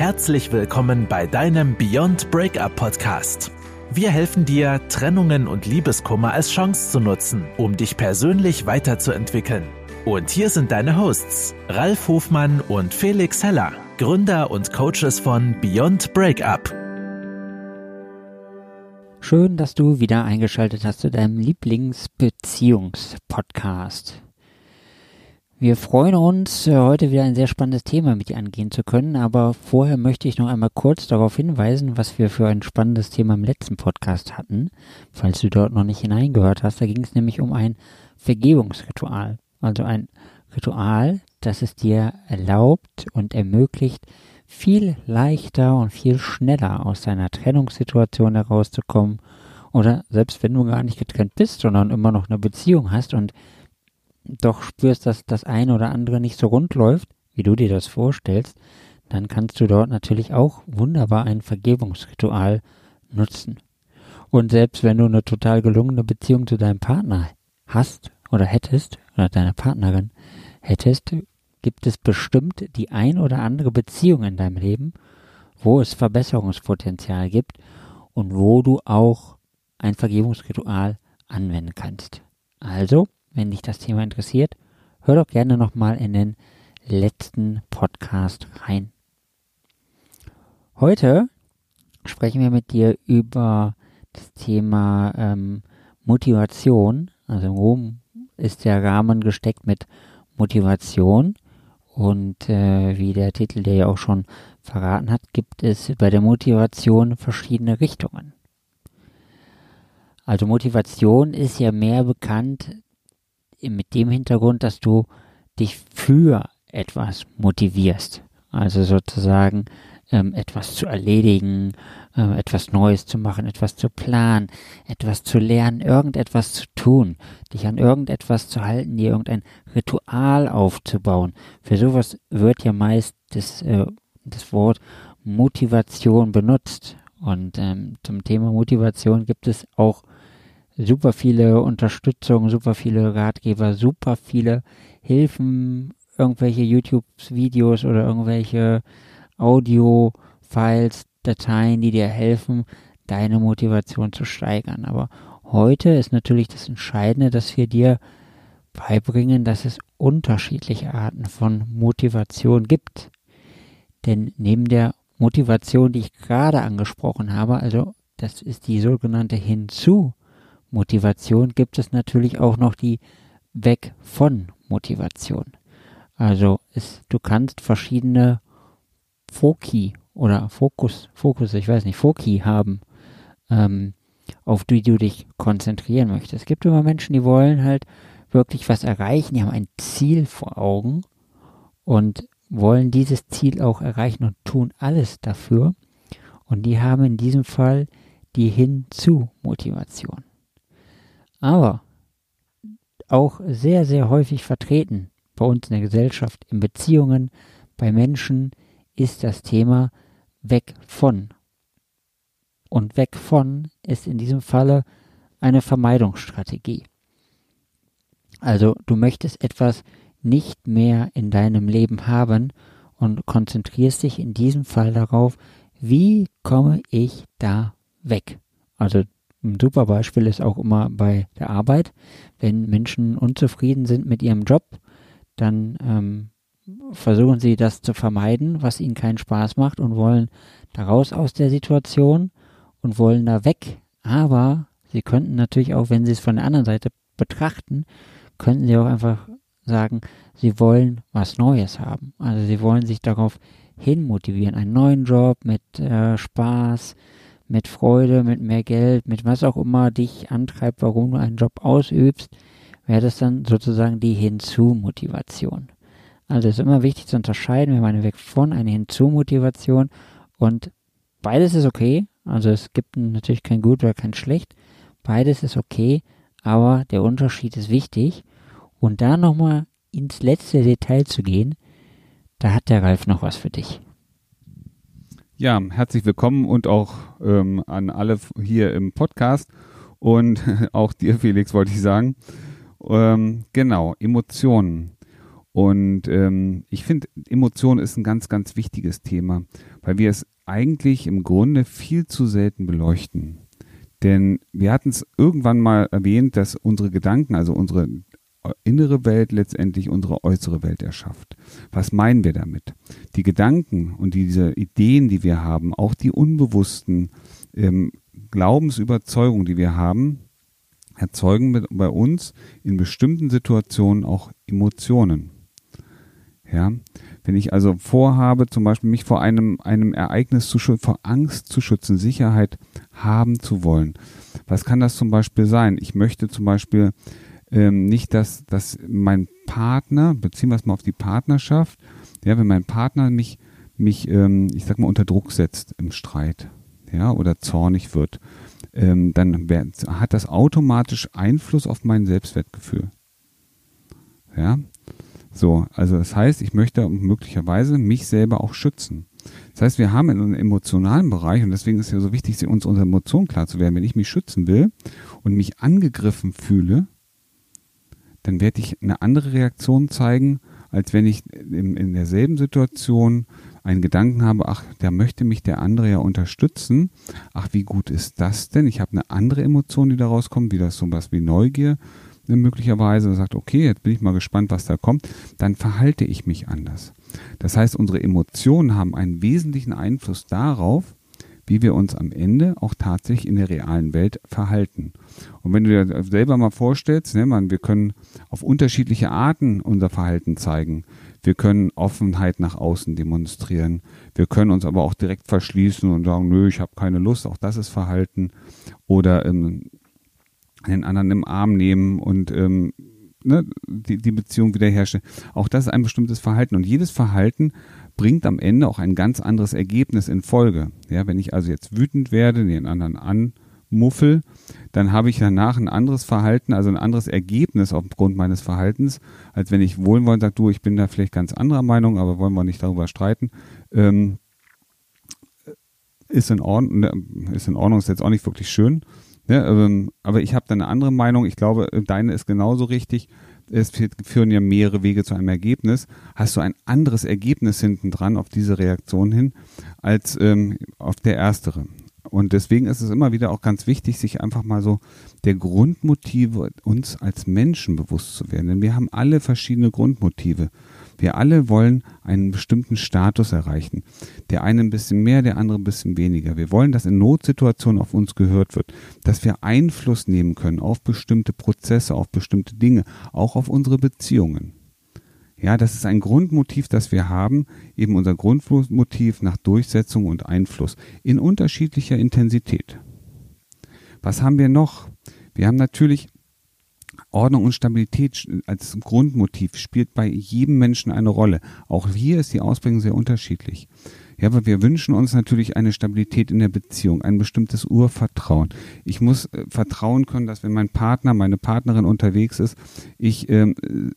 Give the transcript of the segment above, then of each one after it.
Herzlich willkommen bei deinem Beyond Breakup Podcast. Wir helfen dir, Trennungen und Liebeskummer als Chance zu nutzen, um dich persönlich weiterzuentwickeln. Und hier sind deine Hosts, Ralf Hofmann und Felix Heller, Gründer und Coaches von Beyond Breakup. Schön, dass du wieder eingeschaltet hast zu deinem Lieblingsbeziehungspodcast. Wir freuen uns, äh, heute wieder ein sehr spannendes Thema mit dir angehen zu können, aber vorher möchte ich noch einmal kurz darauf hinweisen, was wir für ein spannendes Thema im letzten Podcast hatten, falls du dort noch nicht hineingehört hast. Da ging es nämlich um ein Vergebungsritual, also ein Ritual, das es dir erlaubt und ermöglicht, viel leichter und viel schneller aus deiner Trennungssituation herauszukommen oder selbst wenn du gar nicht getrennt bist, sondern immer noch eine Beziehung hast und doch spürst, dass das eine oder andere nicht so rund läuft, wie du dir das vorstellst, dann kannst du dort natürlich auch wunderbar ein Vergebungsritual nutzen. Und selbst wenn du eine total gelungene Beziehung zu deinem Partner hast oder hättest oder deiner Partnerin hättest, gibt es bestimmt die ein oder andere Beziehung in deinem Leben, wo es Verbesserungspotenzial gibt und wo du auch ein Vergebungsritual anwenden kannst. Also wenn dich das Thema interessiert, hör doch gerne nochmal in den letzten Podcast rein. Heute sprechen wir mit dir über das Thema ähm, Motivation. Also wo ist der Rahmen gesteckt mit Motivation? Und äh, wie der Titel der ja auch schon verraten hat, gibt es bei der Motivation verschiedene Richtungen. Also Motivation ist ja mehr bekannt mit dem Hintergrund, dass du dich für etwas motivierst. Also sozusagen ähm, etwas zu erledigen, äh, etwas Neues zu machen, etwas zu planen, etwas zu lernen, irgendetwas zu tun, dich an irgendetwas zu halten, dir irgendein Ritual aufzubauen. Für sowas wird ja meist das, äh, das Wort Motivation benutzt. Und ähm, zum Thema Motivation gibt es auch super viele Unterstützung, super viele Ratgeber, super viele Hilfen, irgendwelche YouTube-Videos oder irgendwelche Audio-Files, Dateien, die dir helfen, deine Motivation zu steigern. Aber heute ist natürlich das Entscheidende, dass wir dir beibringen, dass es unterschiedliche Arten von Motivation gibt. Denn neben der Motivation, die ich gerade angesprochen habe, also das ist die sogenannte Hinzu Motivation gibt es natürlich auch noch die Weg von Motivation. Also es, du kannst verschiedene Foki oder Fokus, Fokus, ich weiß nicht, Foki haben, ähm, auf die du dich konzentrieren möchtest. Es gibt immer Menschen, die wollen halt wirklich was erreichen, die haben ein Ziel vor Augen und wollen dieses Ziel auch erreichen und tun alles dafür. Und die haben in diesem Fall die Hinzu-Motivation aber auch sehr, sehr häufig vertreten bei uns in der Gesellschaft, in Beziehungen, bei Menschen, ist das Thema weg von. Und weg von ist in diesem Falle eine Vermeidungsstrategie. Also du möchtest etwas nicht mehr in deinem Leben haben und konzentrierst dich in diesem Fall darauf, wie komme ich da weg? Also ein super Beispiel ist auch immer bei der Arbeit. Wenn Menschen unzufrieden sind mit ihrem Job, dann ähm, versuchen sie das zu vermeiden, was ihnen keinen Spaß macht und wollen da raus aus der Situation und wollen da weg. Aber sie könnten natürlich auch, wenn sie es von der anderen Seite betrachten, könnten sie auch einfach sagen, sie wollen was Neues haben. Also sie wollen sich darauf hin motivieren, einen neuen Job mit äh, Spaß, mit Freude, mit mehr Geld, mit was auch immer dich antreibt, warum du einen Job ausübst, wäre das dann sozusagen die Hinzu-Motivation. Also es ist immer wichtig zu unterscheiden, wir meinen weg von einer Hinzu-Motivation und beides ist okay. Also es gibt natürlich kein gut oder kein schlecht. Beides ist okay, aber der Unterschied ist wichtig. Und da nochmal ins letzte Detail zu gehen, da hat der Ralf noch was für dich. Ja, herzlich willkommen und auch ähm, an alle hier im Podcast und auch dir, Felix, wollte ich sagen. Ähm, genau, Emotionen. Und ähm, ich finde, Emotion ist ein ganz, ganz wichtiges Thema, weil wir es eigentlich im Grunde viel zu selten beleuchten. Denn wir hatten es irgendwann mal erwähnt, dass unsere Gedanken, also unsere innere Welt letztendlich unsere äußere Welt erschafft. Was meinen wir damit? Die Gedanken und diese Ideen, die wir haben, auch die unbewussten ähm, Glaubensüberzeugungen, die wir haben, erzeugen bei uns in bestimmten Situationen auch Emotionen. Ja, wenn ich also vorhabe, zum Beispiel mich vor einem, einem Ereignis zu schützen, vor Angst zu schützen, Sicherheit haben zu wollen. Was kann das zum Beispiel sein? Ich möchte zum Beispiel ähm, nicht, dass, dass mein Partner, beziehen wir es mal auf die Partnerschaft, ja, wenn mein Partner mich, mich, ähm, ich sag mal, unter Druck setzt im Streit, ja, oder zornig wird, ähm, dann hat das automatisch Einfluss auf mein Selbstwertgefühl. Ja, so, also das heißt, ich möchte möglicherweise mich selber auch schützen. Das heißt, wir haben in einem emotionalen Bereich, und deswegen ist es ja so wichtig, uns unsere Emotionen klar zu werden, wenn ich mich schützen will und mich angegriffen fühle, dann werde ich eine andere Reaktion zeigen, als wenn ich in, in derselben Situation einen Gedanken habe, ach, da möchte mich der andere ja unterstützen. Ach, wie gut ist das denn? Ich habe eine andere Emotion, die daraus kommt, wie das sowas wie Neugier ne, möglicherweise und sagt, okay, jetzt bin ich mal gespannt, was da kommt, dann verhalte ich mich anders. Das heißt, unsere Emotionen haben einen wesentlichen Einfluss darauf, wie wir uns am Ende auch tatsächlich in der realen Welt verhalten. Und wenn du dir selber mal vorstellst, ne, man, wir können auf unterschiedliche Arten unser Verhalten zeigen. Wir können Offenheit nach außen demonstrieren. Wir können uns aber auch direkt verschließen und sagen, nö, ich habe keine Lust. Auch das ist Verhalten. Oder ähm, den anderen im Arm nehmen und ähm, ne, die, die Beziehung wiederherstellen. Auch das ist ein bestimmtes Verhalten. Und jedes Verhalten bringt am Ende auch ein ganz anderes Ergebnis in Folge. Ja, wenn ich also jetzt wütend werde, den anderen anmuffel, dann habe ich danach ein anderes Verhalten, also ein anderes Ergebnis aufgrund meines Verhaltens, als wenn ich wohlwollend sage, du, ich bin da vielleicht ganz anderer Meinung, aber wollen wir nicht darüber streiten. Ähm, ist in Ordnung, ne, ist in Ordnung, ist jetzt auch nicht wirklich schön. Ne, ähm, aber ich habe da eine andere Meinung. Ich glaube, deine ist genauso richtig es führen ja mehrere Wege zu einem Ergebnis, hast du ein anderes Ergebnis hinten dran auf diese Reaktion hin als ähm, auf der erstere. Und deswegen ist es immer wieder auch ganz wichtig, sich einfach mal so der Grundmotive uns als Menschen bewusst zu werden. Denn wir haben alle verschiedene Grundmotive. Wir alle wollen einen bestimmten Status erreichen. Der eine ein bisschen mehr, der andere ein bisschen weniger. Wir wollen, dass in Notsituationen auf uns gehört wird, dass wir Einfluss nehmen können auf bestimmte Prozesse, auf bestimmte Dinge, auch auf unsere Beziehungen. Ja, das ist ein Grundmotiv, das wir haben, eben unser Grundmotiv nach Durchsetzung und Einfluss in unterschiedlicher Intensität. Was haben wir noch? Wir haben natürlich Ordnung und Stabilität als Grundmotiv spielt bei jedem Menschen eine Rolle. Auch hier ist die Ausprägung sehr unterschiedlich. Ja, aber wir wünschen uns natürlich eine Stabilität in der Beziehung, ein bestimmtes Urvertrauen. Ich muss äh, vertrauen können, dass wenn mein Partner, meine Partnerin unterwegs ist, ich ähm,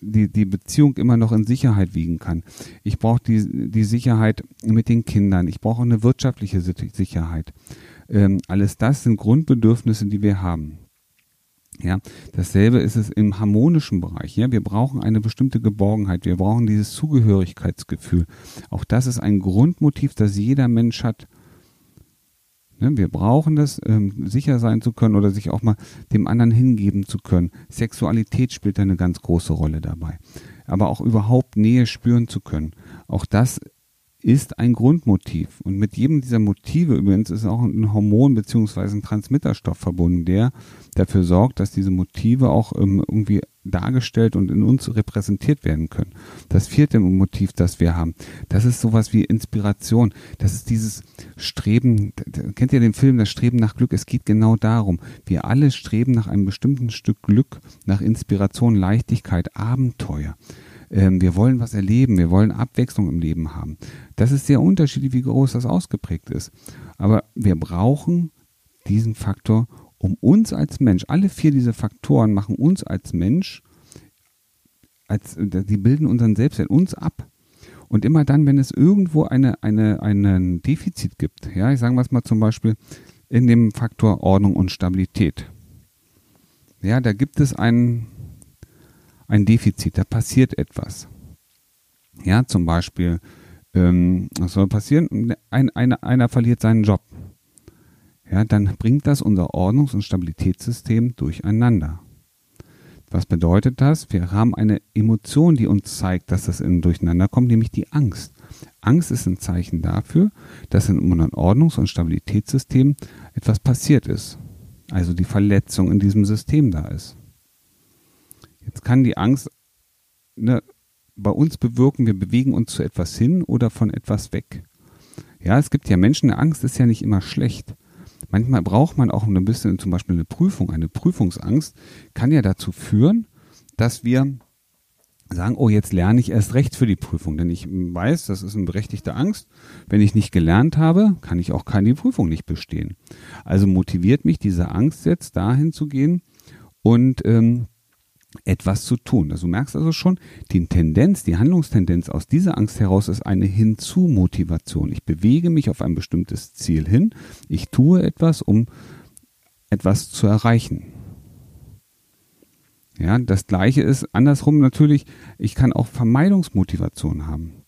die, die Beziehung immer noch in Sicherheit wiegen kann. Ich brauche die, die Sicherheit mit den Kindern. Ich brauche eine wirtschaftliche Sicherheit. Ähm, alles das sind Grundbedürfnisse, die wir haben. Ja, dasselbe ist es im harmonischen Bereich. Ja, wir brauchen eine bestimmte Geborgenheit. Wir brauchen dieses Zugehörigkeitsgefühl. Auch das ist ein Grundmotiv, das jeder Mensch hat. Ne, wir brauchen das, ähm, sicher sein zu können oder sich auch mal dem anderen hingeben zu können. Sexualität spielt eine ganz große Rolle dabei. Aber auch überhaupt Nähe spüren zu können. Auch das ist ein Grundmotiv. Und mit jedem dieser Motive übrigens ist auch ein Hormon beziehungsweise ein Transmitterstoff verbunden, der dafür sorgt, dass diese Motive auch ähm, irgendwie dargestellt und in uns repräsentiert werden können. Das vierte Motiv, das wir haben, das ist sowas wie Inspiration. Das ist dieses Streben, kennt ihr den Film Das Streben nach Glück? Es geht genau darum. Wir alle streben nach einem bestimmten Stück Glück, nach Inspiration, Leichtigkeit, Abenteuer. Ähm, wir wollen was erleben, wir wollen Abwechslung im Leben haben. Das ist sehr unterschiedlich, wie groß das ausgeprägt ist. Aber wir brauchen diesen Faktor, um uns als Mensch, alle vier diese Faktoren machen uns als Mensch, als, die bilden unseren Selbstwert, uns ab. Und immer dann, wenn es irgendwo eine, eine, einen Defizit gibt, ja, ich sage mal zum Beispiel in dem Faktor Ordnung und Stabilität. Ja, da gibt es einen, ein Defizit, da passiert etwas. Ja, zum Beispiel, ähm, was soll passieren? Ein, einer, einer verliert seinen Job. Ja, dann bringt das unser Ordnungs- und Stabilitätssystem durcheinander. Was bedeutet das? Wir haben eine Emotion, die uns zeigt, dass das in Durcheinander kommt, nämlich die Angst. Angst ist ein Zeichen dafür, dass in unserem Ordnungs- und Stabilitätssystem etwas passiert ist. Also die Verletzung in diesem System da ist. Jetzt kann die Angst ne, bei uns bewirken, wir bewegen uns zu etwas hin oder von etwas weg. Ja, es gibt ja Menschen, Angst ist ja nicht immer schlecht. Manchmal braucht man auch ein bisschen zum Beispiel eine Prüfung. Eine Prüfungsangst kann ja dazu führen, dass wir sagen, oh, jetzt lerne ich erst recht für die Prüfung, denn ich weiß, das ist eine berechtigte Angst. Wenn ich nicht gelernt habe, kann ich auch keine Prüfung nicht bestehen. Also motiviert mich diese Angst jetzt dahin zu gehen und ähm, etwas zu tun. Also du merkst also schon, die Tendenz, die Handlungstendenz aus dieser Angst heraus ist eine Hinzu-Motivation. Ich bewege mich auf ein bestimmtes Ziel hin. Ich tue etwas, um etwas zu erreichen. Ja, das gleiche ist andersrum natürlich, ich kann auch Vermeidungsmotivation haben.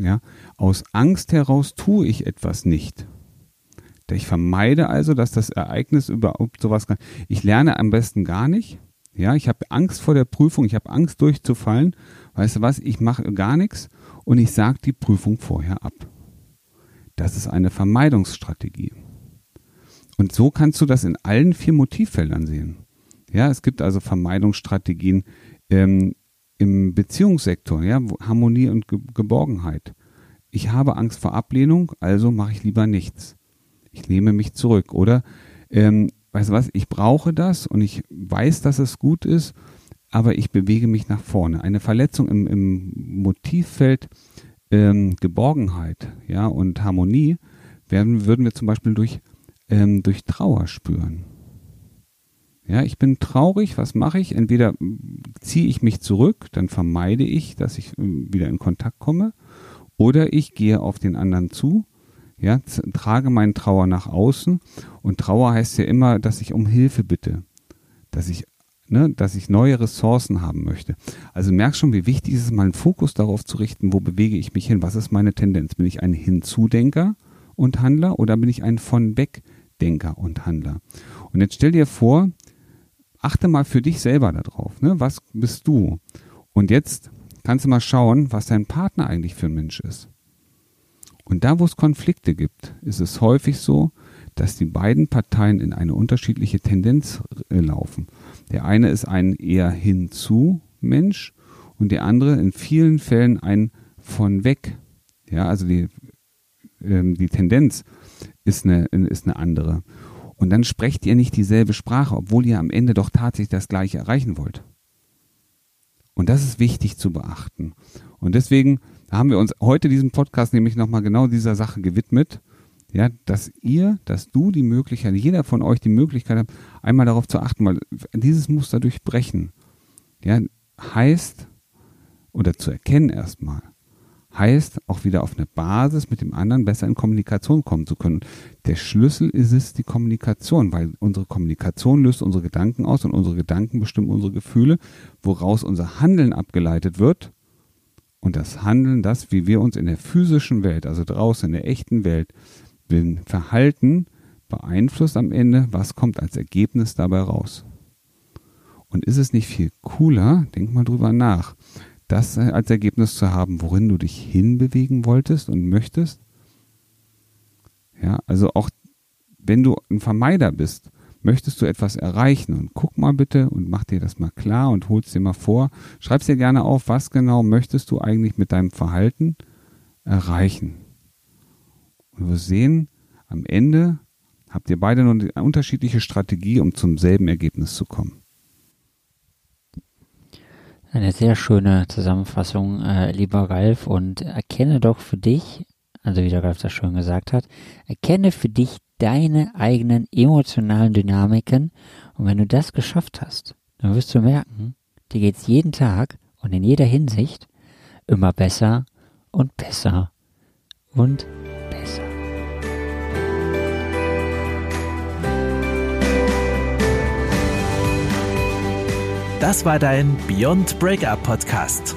Ja, aus Angst heraus tue ich etwas nicht. Ich vermeide also, dass das Ereignis überhaupt sowas kann. Ich lerne am besten gar nicht. Ja, ich habe Angst vor der Prüfung, ich habe Angst durchzufallen. Weißt du was? Ich mache gar nichts und ich sage die Prüfung vorher ab. Das ist eine Vermeidungsstrategie. Und so kannst du das in allen vier Motivfeldern sehen. Ja, es gibt also Vermeidungsstrategien ähm, im Beziehungssektor, ja, Harmonie und Ge Geborgenheit. Ich habe Angst vor Ablehnung, also mache ich lieber nichts. Ich nehme mich zurück. Oder, ähm, weißt du was, ich brauche das und ich weiß, dass es gut ist, aber ich bewege mich nach vorne. Eine Verletzung im, im Motivfeld ähm, Geborgenheit ja, und Harmonie werden, würden wir zum Beispiel durch, ähm, durch Trauer spüren. Ja, ich bin traurig, was mache ich? Entweder ziehe ich mich zurück, dann vermeide ich, dass ich äh, wieder in Kontakt komme, oder ich gehe auf den anderen zu, ja, trage meinen Trauer nach außen und Trauer heißt ja immer, dass ich um Hilfe bitte, dass ich Ne, dass ich neue Ressourcen haben möchte. Also merkst schon, wie wichtig ist es, mal einen Fokus darauf zu richten, wo bewege ich mich hin, was ist meine Tendenz? Bin ich ein Hinzudenker und Handler oder bin ich ein von weg Denker und Handler? Und jetzt stell dir vor, achte mal für dich selber darauf. Ne? Was bist du? Und jetzt kannst du mal schauen, was dein Partner eigentlich für ein Mensch ist. Und da, wo es Konflikte gibt, ist es häufig so, dass die beiden Parteien in eine unterschiedliche Tendenz äh, laufen. Der eine ist ein eher hinzu Mensch und der andere in vielen Fällen ein von weg. Ja, also die, ähm, die Tendenz ist eine, ist eine andere. Und dann sprecht ihr nicht dieselbe Sprache, obwohl ihr am Ende doch tatsächlich das Gleiche erreichen wollt. Und das ist wichtig zu beachten. Und deswegen haben wir uns heute diesen Podcast nämlich nochmal genau dieser Sache gewidmet. Ja, dass ihr, dass du die Möglichkeit, jeder von euch die Möglichkeit hat, einmal darauf zu achten, weil dieses Muster durchbrechen, ja, heißt, oder zu erkennen erstmal, heißt auch wieder auf eine Basis mit dem anderen besser in Kommunikation kommen zu können. Der Schlüssel ist es die Kommunikation, weil unsere Kommunikation löst unsere Gedanken aus und unsere Gedanken bestimmen unsere Gefühle, woraus unser Handeln abgeleitet wird. Und das Handeln, das, wie wir uns in der physischen Welt, also draußen in der echten Welt, verhalten, beeinflusst am Ende, was kommt als Ergebnis dabei raus. Und ist es nicht viel cooler, denk mal drüber nach, das als Ergebnis zu haben, worin du dich hinbewegen wolltest und möchtest. Ja, also auch wenn du ein Vermeider bist, möchtest du etwas erreichen und guck mal bitte und mach dir das mal klar und holst dir mal vor. Schreib's dir gerne auf, was genau möchtest du eigentlich mit deinem Verhalten erreichen. Und wir sehen, am Ende habt ihr beide nur eine unterschiedliche Strategie, um zum selben Ergebnis zu kommen. Eine sehr schöne Zusammenfassung, äh, lieber Ralf, und erkenne doch für dich, also wie der Ralf das schön gesagt hat, erkenne für dich deine eigenen emotionalen Dynamiken und wenn du das geschafft hast, dann wirst du merken, dir geht's jeden Tag und in jeder Hinsicht immer besser und besser und besser. Das war dein Beyond Breakup Podcast.